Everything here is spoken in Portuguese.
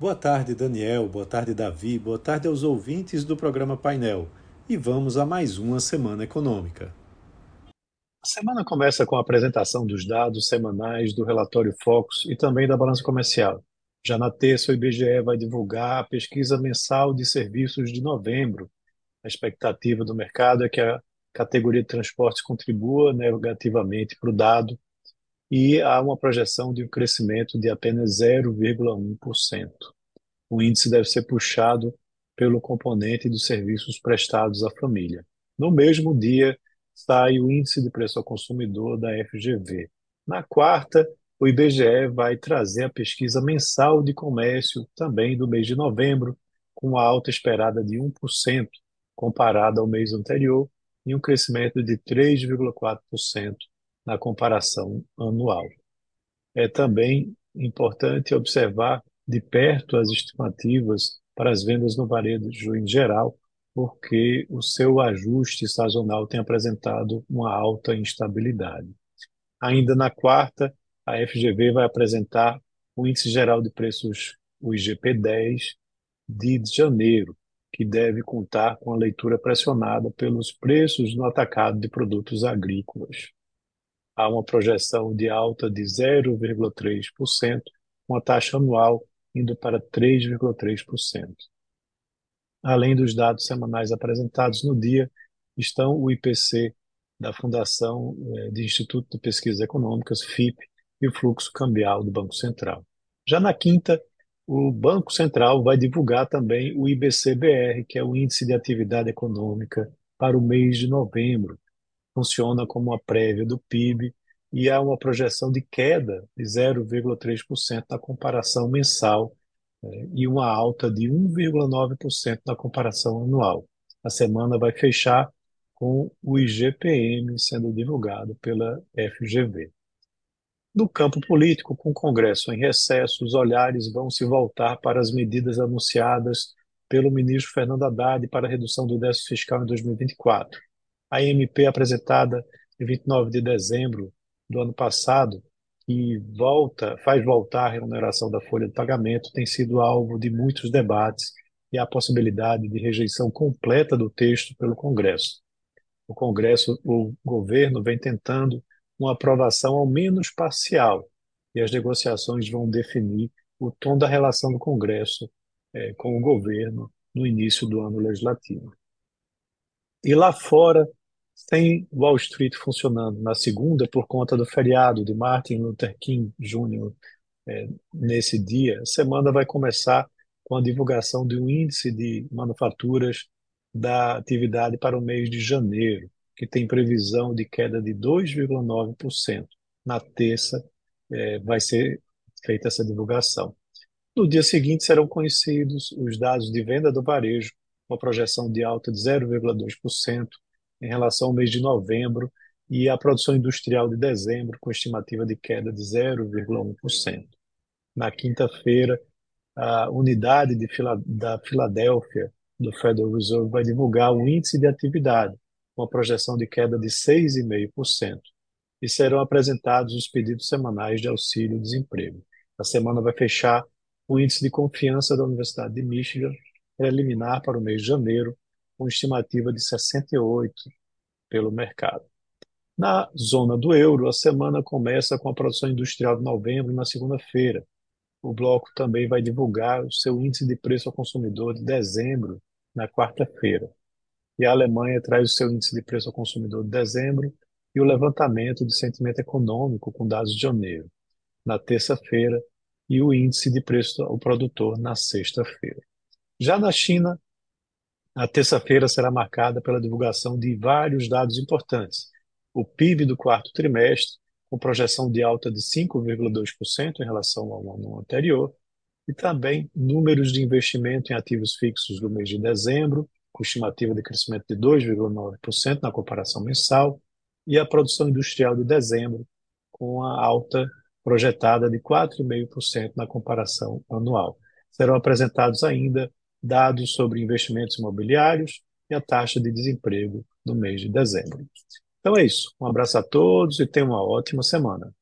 Boa tarde, Daniel. Boa tarde, Davi. Boa tarde aos ouvintes do programa Painel. E vamos a mais uma semana econômica. A semana começa com a apresentação dos dados semanais do relatório Focus e também da balança comercial. Já na terça, o IBGE vai divulgar a pesquisa mensal de serviços de novembro. A expectativa do mercado é que a categoria de transportes contribua negativamente para o dado e há uma projeção de um crescimento de apenas 0,1%. O índice deve ser puxado pelo componente dos serviços prestados à família. No mesmo dia, sai o índice de preço ao consumidor da FGV. Na quarta, o IBGE vai trazer a pesquisa mensal de comércio também do mês de novembro, com uma alta esperada de 1% comparada ao mês anterior e um crescimento de 3,4% na comparação anual. É também importante observar de perto as estimativas para as vendas no varejo em geral, porque o seu ajuste sazonal tem apresentado uma alta instabilidade. Ainda na quarta, a FGV vai apresentar o Índice Geral de Preços, o IGP-10, de janeiro, que deve contar com a leitura pressionada pelos preços no atacado de produtos agrícolas há uma projeção de alta de 0,3%, com a taxa anual indo para 3,3%. Além dos dados semanais apresentados no dia, estão o IPC da Fundação eh, de Instituto de Pesquisas Econômicas, FIP, e o fluxo cambial do Banco Central. Já na quinta, o Banco Central vai divulgar também o IBC-BR, que é o Índice de Atividade Econômica para o mês de novembro, funciona como uma prévia do PIB e há uma projeção de queda de 0,3% na comparação mensal né, e uma alta de 1,9% na comparação anual. A semana vai fechar com o IGPM sendo divulgado pela FGV. No campo político, com o Congresso em recesso, os olhares vão se voltar para as medidas anunciadas pelo ministro Fernando Haddad para a redução do déficit fiscal em 2024 a MP apresentada em 29 de dezembro do ano passado, que volta, faz voltar a remuneração da folha de pagamento, tem sido alvo de muitos debates e a possibilidade de rejeição completa do texto pelo Congresso. O Congresso, o governo vem tentando uma aprovação ao menos parcial e as negociações vão definir o tom da relação do Congresso eh, com o governo no início do ano legislativo. E lá fora, sem Wall Street funcionando na segunda por conta do feriado de Martin Luther King Jr. É, nesse dia, a semana vai começar com a divulgação de um índice de manufaturas da atividade para o mês de janeiro, que tem previsão de queda de 2,9%. Na terça é, vai ser feita essa divulgação. No dia seguinte serão conhecidos os dados de venda do varejo, uma projeção de alta de 0,2%, em relação ao mês de novembro e a produção industrial de dezembro, com estimativa de queda de 0,1%. Na quinta-feira, a unidade de Fila, da Filadélfia do Federal Reserve vai divulgar o índice de atividade, com uma projeção de queda de 6,5%, e serão apresentados os pedidos semanais de auxílio-desemprego. A semana vai fechar o índice de confiança da Universidade de Michigan, preliminar para o mês de janeiro, com estimativa de 68 pelo mercado. Na zona do euro, a semana começa com a produção industrial de novembro na segunda-feira. O bloco também vai divulgar o seu índice de preço ao consumidor de dezembro na quarta-feira. E a Alemanha traz o seu índice de preço ao consumidor de dezembro e o levantamento de sentimento econômico com dados de janeiro na terça-feira e o índice de preço ao produtor na sexta-feira. Já na China, a terça-feira será marcada pela divulgação de vários dados importantes. O PIB do quarto trimestre, com projeção de alta de 5,2% em relação ao ano anterior, e também números de investimento em ativos fixos do mês de dezembro, com estimativa de crescimento de 2,9% na comparação mensal, e a produção industrial de dezembro, com a alta projetada de 4,5% na comparação anual. Serão apresentados ainda dados sobre investimentos imobiliários e a taxa de desemprego no mês de dezembro. Então é isso. Um abraço a todos e tenham uma ótima semana.